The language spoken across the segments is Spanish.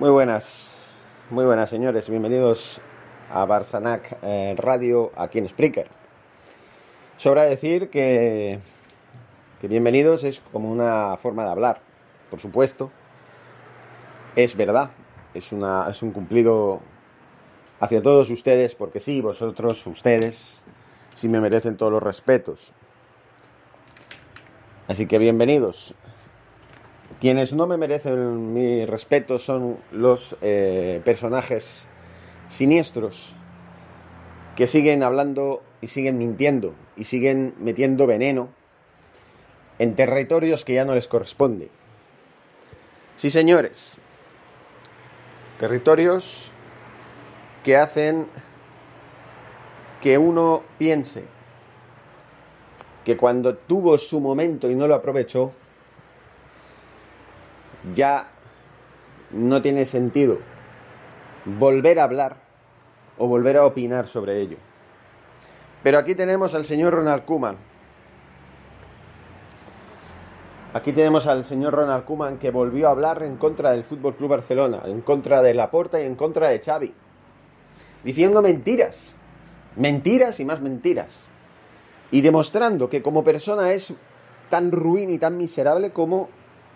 Muy buenas, muy buenas señores, bienvenidos a Barsanac eh, Radio aquí en Spreaker. Sobra decir que, que bienvenidos es como una forma de hablar, por supuesto, es verdad, es, una, es un cumplido hacia todos ustedes, porque sí, vosotros, ustedes, sí me merecen todos los respetos. Así que bienvenidos. Quienes no me merecen mi respeto son los eh, personajes siniestros que siguen hablando y siguen mintiendo y siguen metiendo veneno en territorios que ya no les corresponde. Sí, señores, territorios que hacen que uno piense que cuando tuvo su momento y no lo aprovechó, ya no tiene sentido volver a hablar o volver a opinar sobre ello. Pero aquí tenemos al señor Ronald Koeman. Aquí tenemos al señor Ronald Koeman que volvió a hablar en contra del Fútbol Club Barcelona, en contra de Laporta y en contra de Xavi, diciendo mentiras, mentiras y más mentiras, y demostrando que como persona es tan ruin y tan miserable como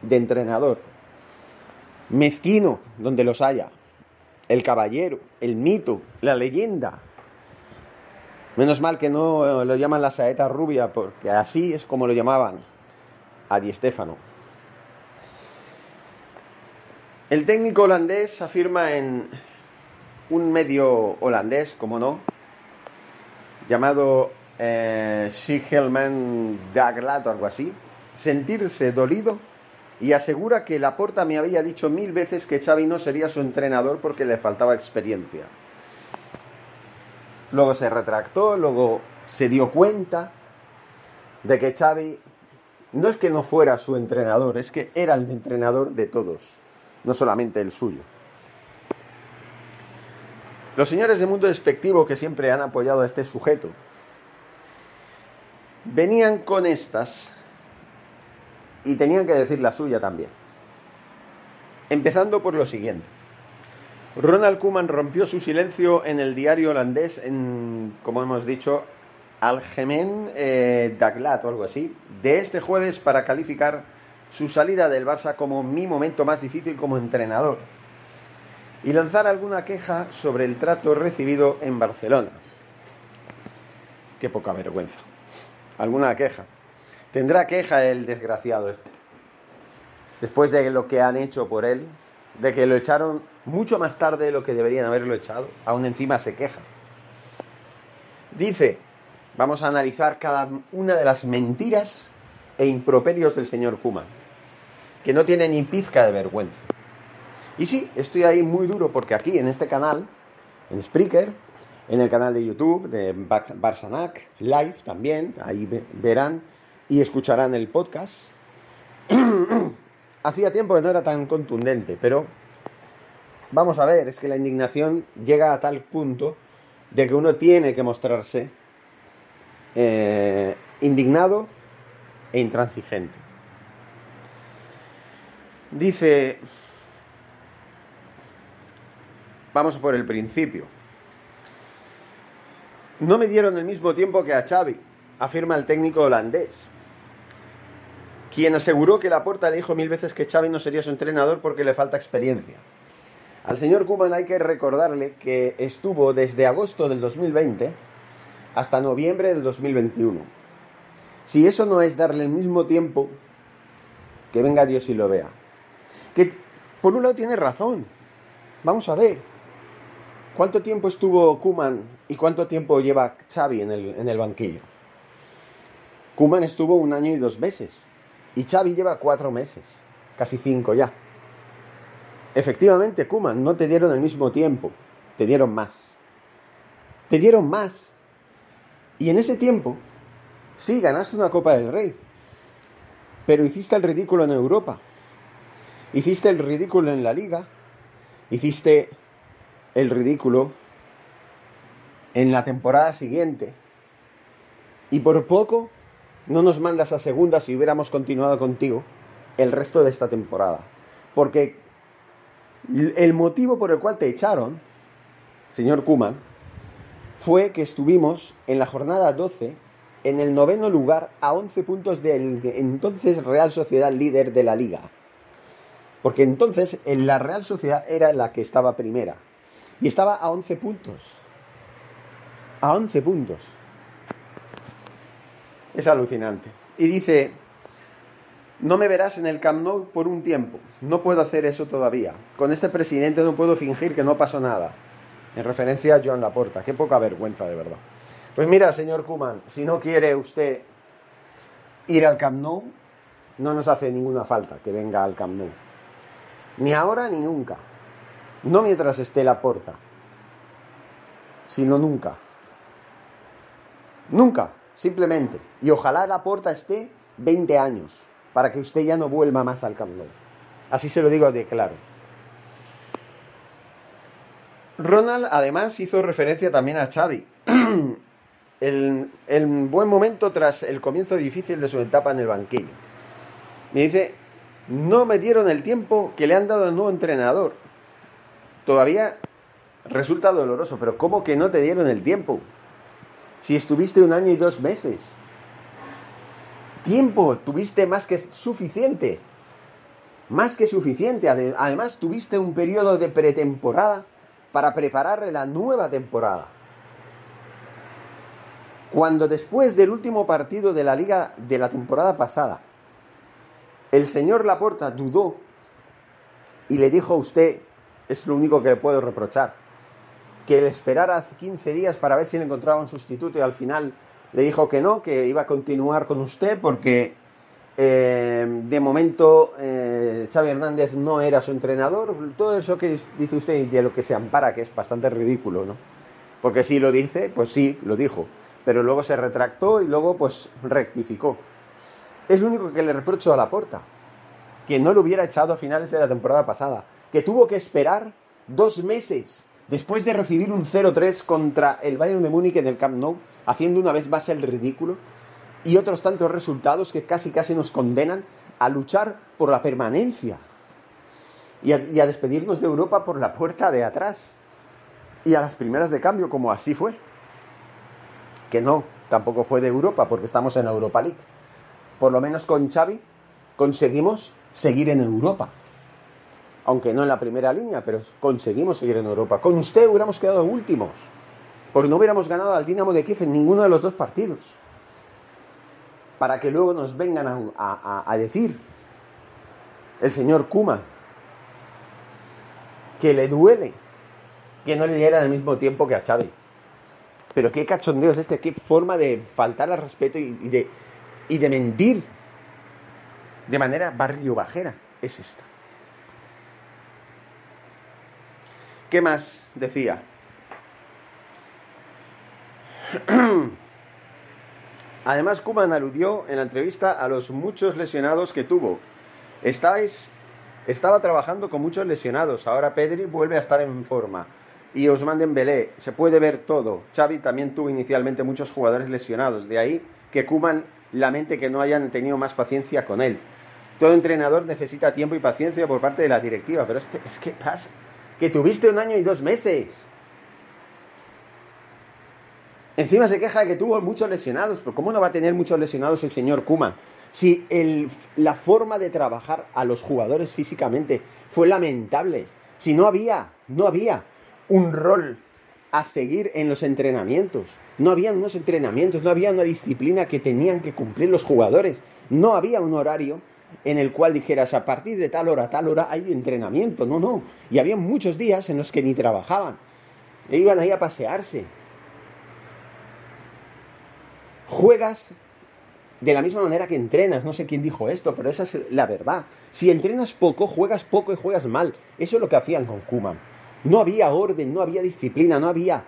de entrenador mezquino donde los haya, el caballero, el mito, la leyenda. Menos mal que no lo llaman la saeta rubia, porque así es como lo llamaban a Di Stefano. El técnico holandés afirma en un medio holandés, como no, llamado eh, Sigelman Daglat o algo así, sentirse dolido y asegura que Laporta me había dicho mil veces que Xavi no sería su entrenador porque le faltaba experiencia. Luego se retractó, luego se dio cuenta de que Xavi no es que no fuera su entrenador, es que era el entrenador de todos, no solamente el suyo. Los señores de mundo despectivo que siempre han apoyado a este sujeto venían con estas y tenían que decir la suya también. Empezando por lo siguiente. Ronald Koeman rompió su silencio en el diario holandés, en, como hemos dicho, Algemeen eh, Dagblad o algo así, de este jueves para calificar su salida del Barça como mi momento más difícil como entrenador y lanzar alguna queja sobre el trato recibido en Barcelona. Qué poca vergüenza. Alguna queja. Tendrá queja el desgraciado este. Después de lo que han hecho por él, de que lo echaron mucho más tarde de lo que deberían haberlo echado, aún encima se queja. Dice, vamos a analizar cada una de las mentiras e improperios del señor Kuma, que no tiene ni pizca de vergüenza. Y sí, estoy ahí muy duro porque aquí en este canal, en Spreaker, en el canal de YouTube de Barsanac, live también, ahí verán y escucharán el podcast. Hacía tiempo que no era tan contundente, pero vamos a ver, es que la indignación llega a tal punto de que uno tiene que mostrarse eh, indignado e intransigente. Dice, vamos por el principio. No me dieron el mismo tiempo que a Xavi, afirma el técnico holandés quien aseguró que Laporta le dijo mil veces que Xavi no sería su entrenador porque le falta experiencia. Al señor Kuman hay que recordarle que estuvo desde agosto del 2020 hasta noviembre del 2021. Si eso no es darle el mismo tiempo, que venga Dios y lo vea. Que por un lado tiene razón. Vamos a ver. ¿Cuánto tiempo estuvo Kuman y cuánto tiempo lleva Xavi en el, en el banquillo? Kuman estuvo un año y dos meses. Y Xavi lleva cuatro meses. Casi cinco ya. Efectivamente, Kuman, no te dieron el mismo tiempo. Te dieron más. Te dieron más. Y en ese tiempo, sí, ganaste una Copa del Rey. Pero hiciste el ridículo en Europa. Hiciste el ridículo en la liga. Hiciste el ridículo en la temporada siguiente. Y por poco no nos mandas a segunda si hubiéramos continuado contigo el resto de esta temporada. Porque el motivo por el cual te echaron, señor Kuman, fue que estuvimos en la jornada 12 en el noveno lugar a 11 puntos del entonces Real Sociedad líder de la liga. Porque entonces en la Real Sociedad era la que estaba primera. Y estaba a 11 puntos. A 11 puntos. Es alucinante. Y dice, no me verás en el Camp Nou por un tiempo. No puedo hacer eso todavía. Con este presidente no puedo fingir que no pasó nada. En referencia a Joan Laporta. Qué poca vergüenza, de verdad. Pues mira, señor Kuman, si no quiere usted ir al Camp Nou, no nos hace ninguna falta que venga al Camp Nou. Ni ahora ni nunca. No mientras esté Laporta, sino nunca. Nunca, simplemente. Y ojalá Laporta esté 20 años, para que usted ya no vuelva más al Camp Nou. Así se lo digo de claro. Ronald además hizo referencia también a Xavi. el, buen momento tras el comienzo difícil de su etapa en el banquillo. Me dice, no me dieron el tiempo que le han dado al nuevo entrenador. Todavía resulta doloroso, pero ¿cómo que no te dieron el tiempo? Si estuviste un año y dos meses. Tiempo, tuviste más que suficiente. Más que suficiente. Además, tuviste un periodo de pretemporada para preparar la nueva temporada. Cuando después del último partido de la liga de la temporada pasada, el señor Laporta dudó y le dijo a usted, es lo único que le puedo reprochar, que le esperara 15 días para ver si le encontraba un sustituto y al final le dijo que no, que iba a continuar con usted porque eh, de momento, eh, Xavi Hernández no era su entrenador. Todo eso que dice usted y de lo que se ampara, que es bastante ridículo, ¿no? Porque si lo dice, pues sí, lo dijo. Pero luego se retractó y luego, pues, rectificó. Es lo único que le reprocho a la porta. Que no lo hubiera echado a finales de la temporada pasada. Que tuvo que esperar dos meses después de recibir un 0-3 contra el Bayern de Múnich en el Camp Nou, haciendo una vez más el ridículo y otros tantos resultados que casi casi nos condenan a luchar por la permanencia y a, despedirnos de Europa por la puerta de atrás y a las primeras de cambio como así fue. Que no, tampoco fue de Europa porque estamos en Europa League. Por lo menos con Xavi conseguimos seguir en Europa. Aunque no en la primera línea, pero conseguimos seguir en Europa. Con usted hubiéramos quedado últimos, porque no hubiéramos ganado al Dinamo de Kiev en ninguno de los dos partidos para que luego nos vengan a, decir el señor Kuma que le duele que no le diera al mismo tiempo que a Xavi. Pero qué cachondeo es este, qué forma de faltar al respeto y, de, y de mentir de manera barrio bajera es esta. ¿Qué más decía? Además, Kuman aludió en la entrevista a los muchos lesionados que tuvo. Estáis, estaba trabajando con muchos lesionados. Ahora Pedri vuelve a estar en forma. Y Ousmane Dembélé, se puede ver todo. Xavi también tuvo inicialmente muchos jugadores lesionados. De ahí que Kuman lamente que no hayan tenido más paciencia con él. Todo entrenador necesita tiempo y paciencia por parte de la directiva. Pero este, es que pasa que tuviste un año y dos meses. Encima se queja de que tuvo muchos lesionados, pero ¿cómo no va a tener muchos lesionados el señor Kuman? Si la forma de trabajar a los jugadores físicamente fue lamentable, si no había, no había un rol a seguir en los entrenamientos, no había unos entrenamientos, no había una disciplina que tenían que cumplir los jugadores, no había un horario en el cual dijeras a partir de tal hora tal hora hay entrenamiento, no, no, y había muchos días en los que ni trabajaban, e iban ahí a pasearse, juegas de la misma manera que entrenas. No sé quién dijo esto, pero esa es la verdad. Si entrenas poco, juegas poco y juegas mal. Eso es lo que hacían con Kuman. No había orden, no había disciplina, no había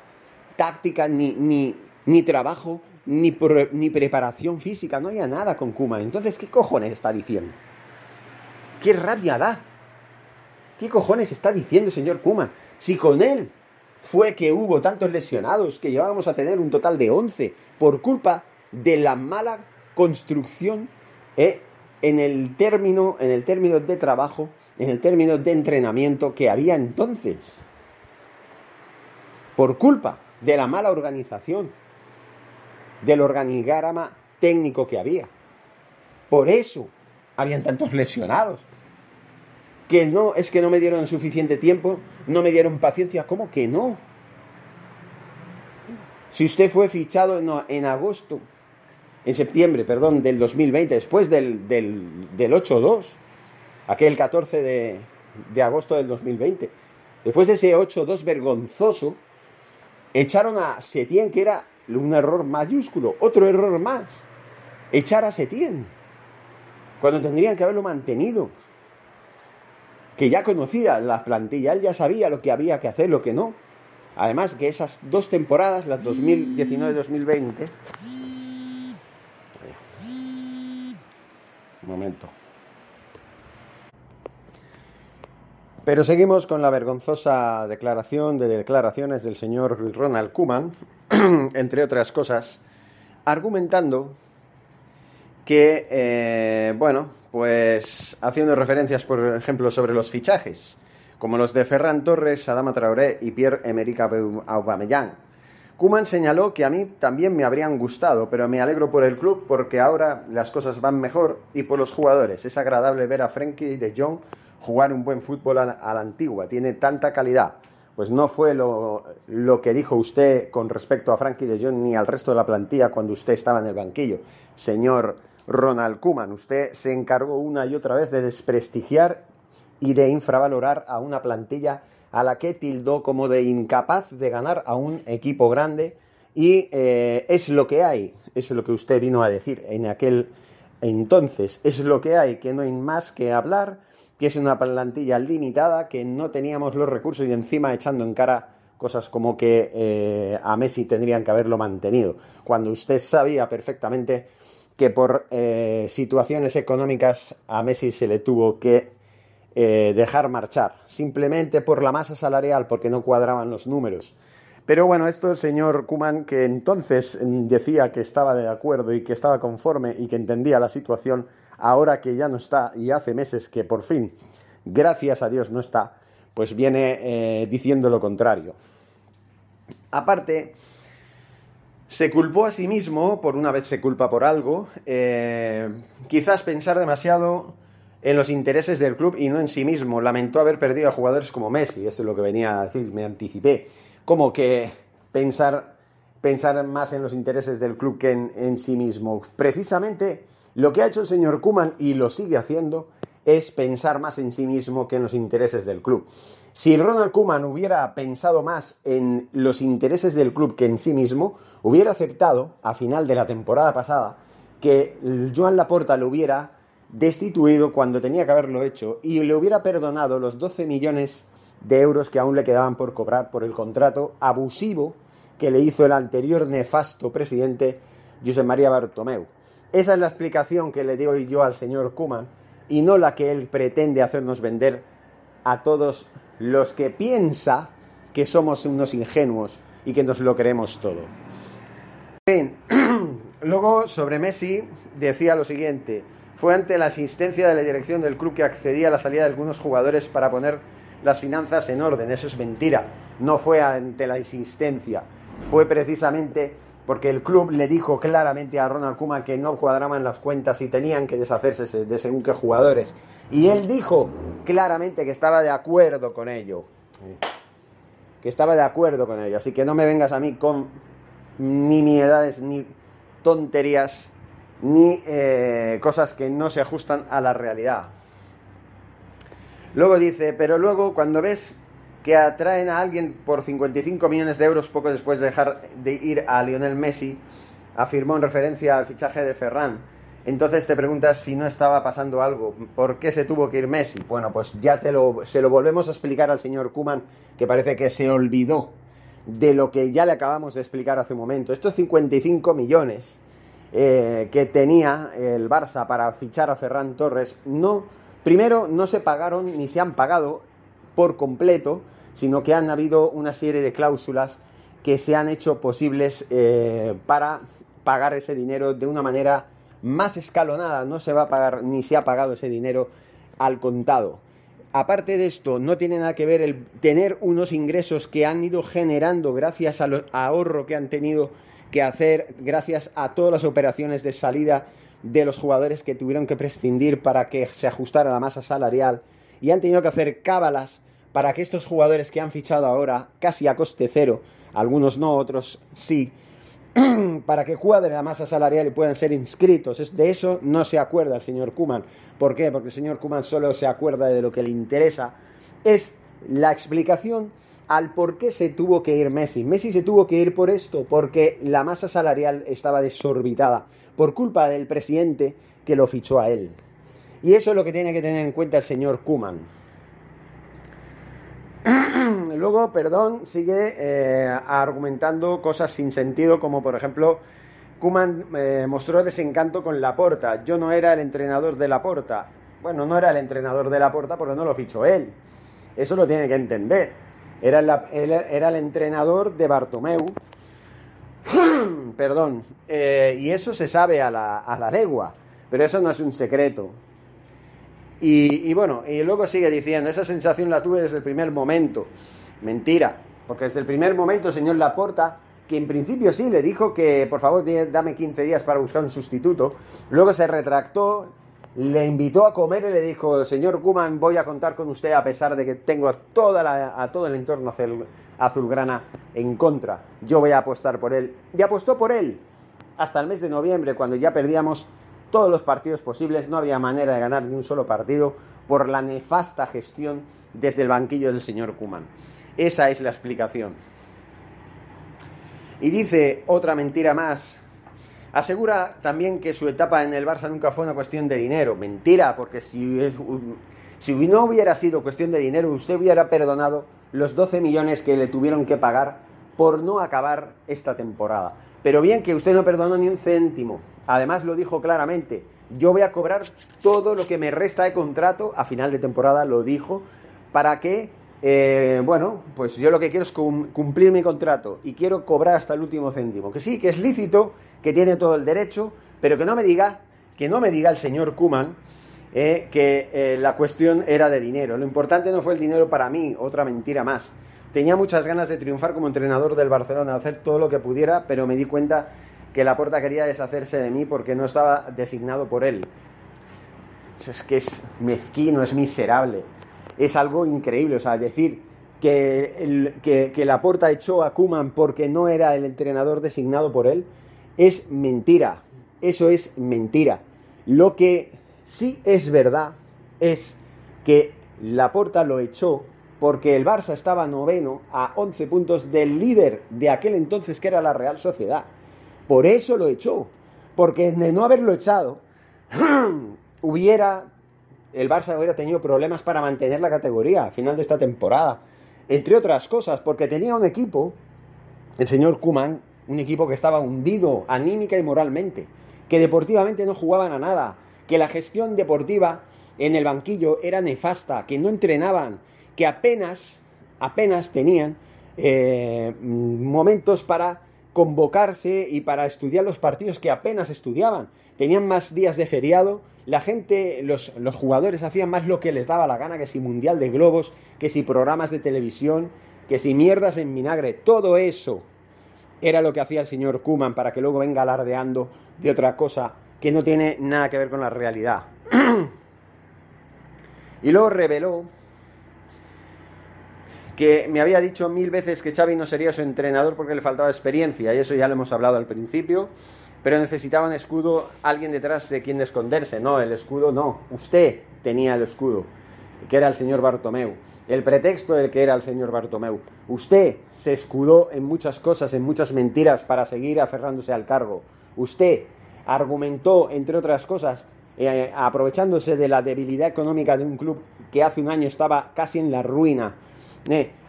táctica, ni, ni, ni trabajo, ni, ni preparación física. No había nada con Kuman. Entonces, ¿qué cojones está diciendo? ¿Qué rabia da? ¿Qué cojones está diciendo, señor Kuman? Si con él fue que hubo tantos lesionados, que llevábamos a tener un total de 11 por culpa de la mala construcción eh, en, el término, en el término de trabajo, en el término de entrenamiento que había entonces. Por culpa de la mala organización, del organigrama técnico que había. Por eso habían tantos lesionados. Que no, es que no me dieron suficiente tiempo, no me dieron paciencia. ¿Cómo que no? Si usted fue fichado en, agosto, en septiembre, perdón, del 2020, después del, del, del 8-2, aquel 14 de, de agosto del 2020, después de ese 8-2 vergonzoso, echaron a Setién, que era un error mayúsculo, otro error más. Echar a Setién, cuando tendrían que haberlo mantenido. Que ya conocía la plantilla, él ya sabía lo que había que hacer, lo que no. Además que esas dos temporadas, las 2019-2020... Un momento. Pero seguimos con la vergonzosa declaración de declaraciones del señor Ronald Kuman, entre otras cosas, argumentando que, eh, bueno, pues haciendo referencias, por ejemplo, sobre los fichajes como los de Ferran Torres, Adama Traoré y Pierre-Emerick Aubameyang. Kuman señaló que a mí también me habrían gustado, pero me alegro por el club porque ahora las cosas van mejor y por los jugadores. Es agradable ver a Frenkie de Jong jugar un buen fútbol a, la antigua, tiene tanta calidad. Pues no fue lo, lo, que dijo usted con respecto a Frankie de Jong ni al resto de la plantilla cuando usted estaba en el banquillo. Señor Ronald Kuman, usted se encargó una y otra vez de desprestigiar y de infravalorar a una plantilla a la que tildó como de incapaz de ganar a un equipo grande y eh, es lo que hay, es lo que usted vino a decir en aquel entonces, es lo que hay, que no hay más que hablar, que es una plantilla limitada, que no teníamos los recursos y encima echando en cara cosas como que eh, a Messi tendrían que haberlo mantenido, cuando usted sabía perfectamente que por eh, situaciones económicas a Messi se le tuvo que eh, dejar marchar, simplemente por la masa salarial, porque no cuadraban los números. Pero bueno, esto el señor Kuman, que entonces decía que estaba de acuerdo y que estaba conforme y que entendía la situación, ahora que ya no está y hace meses que por fin, gracias a Dios, no está, pues viene eh, diciendo lo contrario. Aparte, se culpó a sí mismo, por una vez se culpa por algo, eh, quizás pensar demasiado en los intereses del club y no en sí mismo. Lamentó haber perdido a jugadores como Messi, eso es lo que venía a decir, me anticipé. Como que pensar, pensar más en los intereses del club que en, sí mismo. Precisamente lo que ha hecho el señor Kuman y lo sigue haciendo es pensar más en sí mismo que en los intereses del club. Si Ronald Kuman hubiera pensado más en los intereses del club que en sí mismo, hubiera aceptado, a final de la temporada pasada, que Joan Laporta lo hubiera destituido cuando tenía que haberlo hecho y le hubiera perdonado los 12 millones de euros que aún le quedaban por cobrar por el contrato abusivo que le hizo el anterior nefasto presidente José María Bartomeu. Esa es la explicación que le doy yo al señor Kuman y no la que él pretende hacernos vender a todos los que piensa que somos unos ingenuos y que nos lo creemos todo. Bien, luego sobre Messi decía lo siguiente, fue ante la asistencia de la dirección del club que accedía a la salida de algunos jugadores para poner las finanzas en orden. Eso es mentira. No fue ante la insistencia. Fue precisamente porque el club le dijo claramente a Ronald Koeman que no cuadraban las cuentas y tenían que deshacerse de según qué jugadores. Y él dijo claramente que estaba de acuerdo con ello. Que estaba de acuerdo con ello. Así que no me vengas a mí con ni miedades, ni tonterías, ni eh, cosas que no se ajustan a la realidad. Luego dice, pero luego cuando ves que atraen a alguien por 55 millones de euros poco después de dejar de ir a Lionel Messi, afirmó en referencia al fichaje de Ferran. Entonces te preguntas si no estaba pasando algo, ¿por qué se tuvo que ir Messi? Bueno, pues ya te lo, se lo volvemos a explicar al señor Kuman, que parece que se olvidó de lo que ya le acabamos de explicar hace un momento. Estos 55 millones eh, que tenía el Barça para fichar a Ferran Torres, no, primero no se pagaron ni se han pagado por completo, sino que han habido una serie de cláusulas que se han hecho posibles eh, para pagar ese dinero de una manera más escalonada. No se va a pagar ni se ha pagado ese dinero al contado. Aparte de esto, no tiene nada que ver el tener unos ingresos que han ido generando gracias al ahorro que han tenido que hacer, gracias a todas las operaciones de salida de los jugadores que tuvieron que prescindir para que se ajustara la masa salarial y han tenido que hacer cábalas para que estos jugadores que han fichado ahora, casi a coste cero, algunos no, otros sí, para que cuadre la masa salarial y puedan ser inscritos. De eso no se acuerda el señor Kuman. ¿Por qué? Porque el señor Kuman solo se acuerda de lo que le interesa. Es la explicación al por qué se tuvo que ir Messi. Messi se tuvo que ir por esto, porque la masa salarial estaba desorbitada, por culpa del presidente que lo fichó a él. Y eso es lo que tiene que tener en cuenta el señor Kuman. Luego, perdón, sigue eh, argumentando cosas sin sentido, como por ejemplo, Kuman eh, mostró desencanto con Laporta. Yo no era el entrenador de Laporta. Bueno, no era el entrenador de Laporta porque no lo fichó él. Eso lo tiene que entender. Era, era el entrenador de Bartomeu. perdón. Eh, y eso se sabe a la, a la legua. Pero eso no es un secreto. Y, bueno, y luego sigue diciendo, esa sensación la tuve desde el primer momento. Mentira, porque desde el primer momento el señor Laporta, que en principio sí le dijo que por favor dame 15 días para buscar un sustituto, luego se retractó, le invitó a comer y le dijo, señor Kuman, voy a contar con usted a pesar de que tengo a, toda a todo el entorno azulgrana en contra. Yo voy a apostar por él. Y apostó por él hasta el mes de noviembre, cuando ya perdíamos todos los partidos posibles, no había manera de ganar ni un solo partido por la nefasta gestión desde el banquillo del señor Kuman. Esa es la explicación. Y dice otra mentira más. Asegura también que su etapa en el Barça nunca fue una cuestión de dinero. Mentira, porque si, si no hubiera sido cuestión de dinero, usted hubiera perdonado los 12 millones que le tuvieron que pagar por no acabar esta temporada. Pero bien que usted no perdonó ni un céntimo. Además lo dijo claramente. Yo voy a cobrar todo lo que me resta de contrato a final de temporada, lo dijo, para que, eh, bueno, pues yo lo que quiero es cumplir mi contrato y quiero cobrar hasta el último céntimo. Que sí, que es lícito, que tiene todo el derecho, pero que no me diga, que no me diga el señor Kuman eh, que eh, la cuestión era de dinero. Lo importante no fue el dinero para mí, otra mentira más. Tenía muchas ganas de triunfar como entrenador del Barcelona, hacer todo lo que pudiera, pero me di cuenta que la Laporta quería deshacerse de mí porque no estaba designado por él. es que es mezquino, es miserable. Es algo increíble. O sea, decir que, que, que Laporta echó a Kuman porque no era el entrenador designado por él es mentira. Eso es mentira. Lo que sí es verdad es que Laporta lo echó porque el Barça estaba noveno a 11 puntos del líder de aquel entonces que era la Real Sociedad. Por eso lo echó, porque de no haberlo echado, hubiera el Barça hubiera tenido problemas para mantener la categoría a final de esta temporada. Entre otras cosas, porque tenía un equipo, el señor Kuman, un equipo que estaba hundido anímica y moralmente, que deportivamente no jugaban a nada, que la gestión deportiva en el banquillo era nefasta, que no entrenaban, que apenas, apenas tenían eh, momentos para convocarse y para estudiar los partidos que apenas estudiaban. Tenían más días de feriado, la gente, los, los, jugadores hacían más lo que les daba la gana, que si Mundial de Globos, que si programas de televisión, que si mierdas en vinagre, todo eso, era lo que hacía el señor Kuman para que luego venga alardeando de otra cosa que no tiene nada que ver con la realidad. y luego reveló que me había dicho mil veces que Xavi no sería su entrenador porque le faltaba experiencia, y eso ya lo hemos hablado al principio, pero necesitaba un escudo, alguien detrás de quien esconderse. No, el escudo no, usted tenía el escudo, que era el señor Bartomeu. El pretexto del que era el señor Bartomeu. Usted se escudó en muchas cosas, en muchas mentiras para seguir aferrándose al cargo. Usted argumentó, entre otras cosas, eh, aprovechándose de la debilidad económica de un club que hace un año estaba casi en la ruina,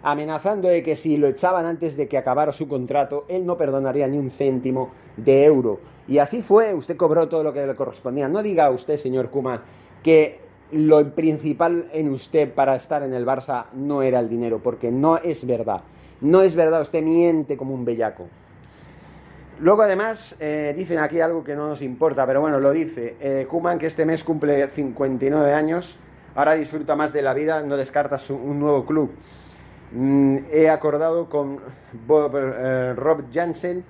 amenazando de que si lo echaban antes de que acabara su contrato, él no perdonaría ni un céntimo de euro. Y así fue, usted cobró todo lo que le correspondía. No diga usted, señor Kuman, que lo principal en usted para estar en el Barça no era el dinero, porque no es verdad. No es verdad, usted miente como un bellaco. Luego además eh, dicen aquí algo que no nos importa, pero bueno, lo dice. Eh, Kuman que este mes cumple 59 años, ahora disfruta más de la vida, no descarta un nuevo club. Mm, he acordado con eh, Rob Jansen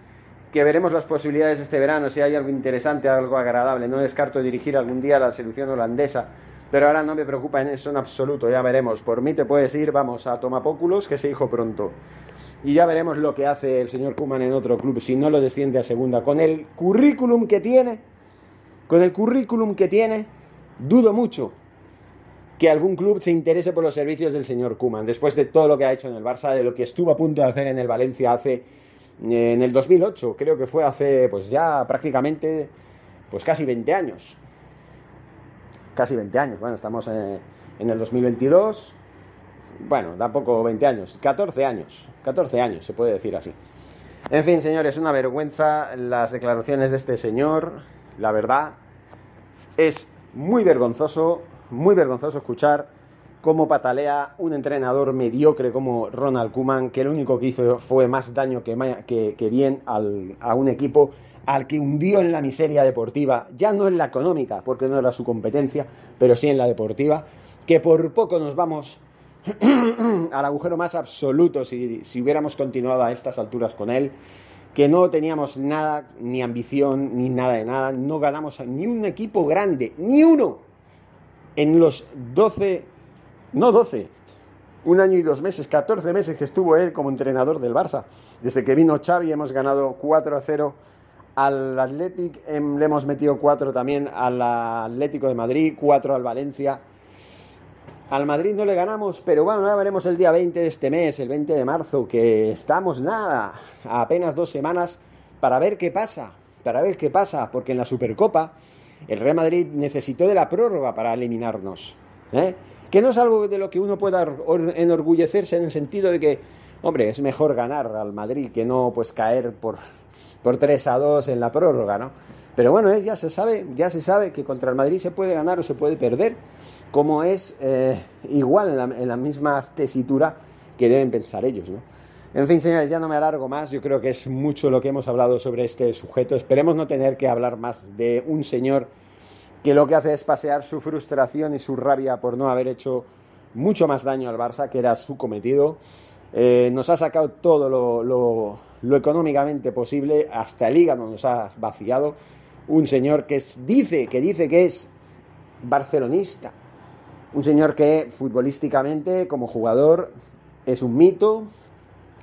que veremos las posibilidades este verano, si hay algo interesante, algo agradable. No descarto dirigir algún día la selección holandesa, pero ahora no me preocupa en eso en absoluto, ya veremos. Por mí te puedes ir, vamos, a Tomapóculos, que se dijo pronto. Y ya veremos lo que hace el señor Kuman en otro club, si no lo desciende a segunda. Con el currículum que tiene, con el currículum que tiene, dudo mucho que algún club se interese por los servicios del señor Kuman, después de todo lo que ha hecho en el Barça, de lo que estuvo a punto de hacer en el Valencia hace eh, en el 2008, creo que fue hace pues ya prácticamente pues casi 20 años. Casi 20 años, bueno, estamos en, en el 2022, bueno, tampoco 20 años, 14 años, 14 años se puede decir así. En fin, señores, una vergüenza las declaraciones de este señor, la verdad, es muy vergonzoso muy vergonzoso escuchar cómo patalea un entrenador mediocre como Ronald Kuman, que lo único que hizo fue más daño que, bien a un equipo al que hundió en la miseria deportiva, ya no en la económica, porque no era su competencia, pero sí en la deportiva, que por poco nos vamos al agujero más absoluto si, si hubiéramos continuado a estas alturas con él, que no teníamos nada, ni ambición, ni nada de nada, no ganamos ni un equipo grande, ni uno, en los 12, no 12, un año y dos meses, 14 meses que estuvo él como entrenador del Barça. Desde que vino Xavi hemos ganado 4 a 0 al Athletic, em, le hemos metido 4 también al Atlético de Madrid, 4 al Valencia. Al Madrid no le ganamos, pero bueno, ya veremos el día 20 de este mes, el 20 de marzo, que estamos nada, a apenas dos semanas, para ver qué pasa, para ver qué pasa, porque en la Supercopa el Real Madrid necesitó de la prórroga para eliminarnos. ¿eh? Que no es algo de lo que uno pueda enorgullecerse en el sentido de que, hombre, es mejor ganar al Madrid que no pues caer por, por 3 a 2 en la prórroga, ¿no? Pero bueno, ya se sabe, ya se sabe que contra el Madrid se puede ganar o se puede perder, como es eh, igual en la, en la misma tesitura que deben pensar ellos, ¿no? En fin, señores, ya no me alargo más. Yo creo que es mucho lo que hemos hablado sobre este sujeto. Esperemos no tener que hablar más de un señor que lo que hace es pasear su frustración y su rabia por no haber hecho mucho más daño al Barça, que era su cometido. Eh, nos ha sacado todo lo, económicamente posible, hasta el hígado nos ha vaciado. Un señor que dice, que dice que es barcelonista. Un señor que futbolísticamente, como jugador, es un mito,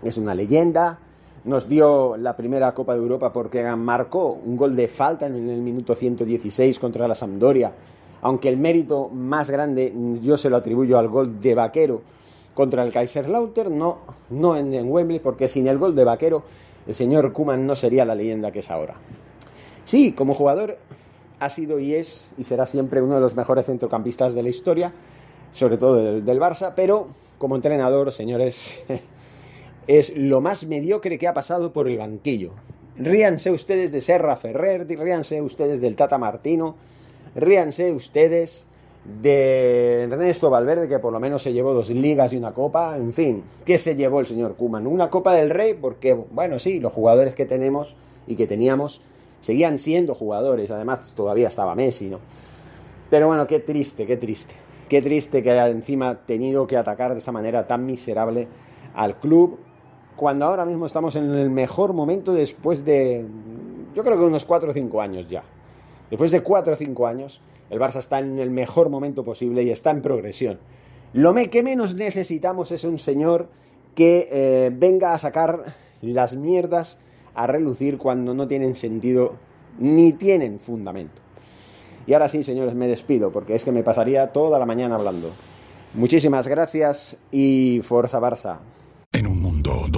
es una leyenda. Nos dio la primera Copa de Europa porque marcó un gol de falta en el minuto 116 contra la Sampdoria. Aunque el mérito más grande yo se lo atribuyo al gol de Vaquero contra el Kaiserslautern, no, no en, Wembley, porque sin el gol de Vaquero el señor Kuman no sería la leyenda que es ahora. Sí, como jugador ha sido y es y será siempre uno de los mejores centrocampistas de la historia, sobre todo del, del Barça, pero como entrenador, señores, es lo más mediocre que ha pasado por el banquillo. Ríanse ustedes de Serra Ferrer, ríanse ustedes del Tata Martino, ríanse ustedes de Ernesto Valverde, que por lo menos se llevó dos ligas y una copa, en fin, ¿qué se llevó el señor Kuman? Una copa del rey, porque, bueno, sí, los jugadores que tenemos y que teníamos seguían siendo jugadores, además todavía estaba Messi, ¿no? Pero bueno, qué triste, qué triste, qué triste que haya encima tenido que atacar de esta manera tan miserable al club cuando ahora mismo estamos en el mejor momento después de, yo creo que unos 4 o 5 años ya. Después de 4 o 5 años, el Barça está en el mejor momento posible y está en progresión. Lo que menos necesitamos es un señor que eh, venga a sacar las mierdas a relucir cuando no tienen sentido ni tienen fundamento. Y ahora sí, señores, me despido porque es que me pasaría toda la mañana hablando. Muchísimas gracias y Forza Barça.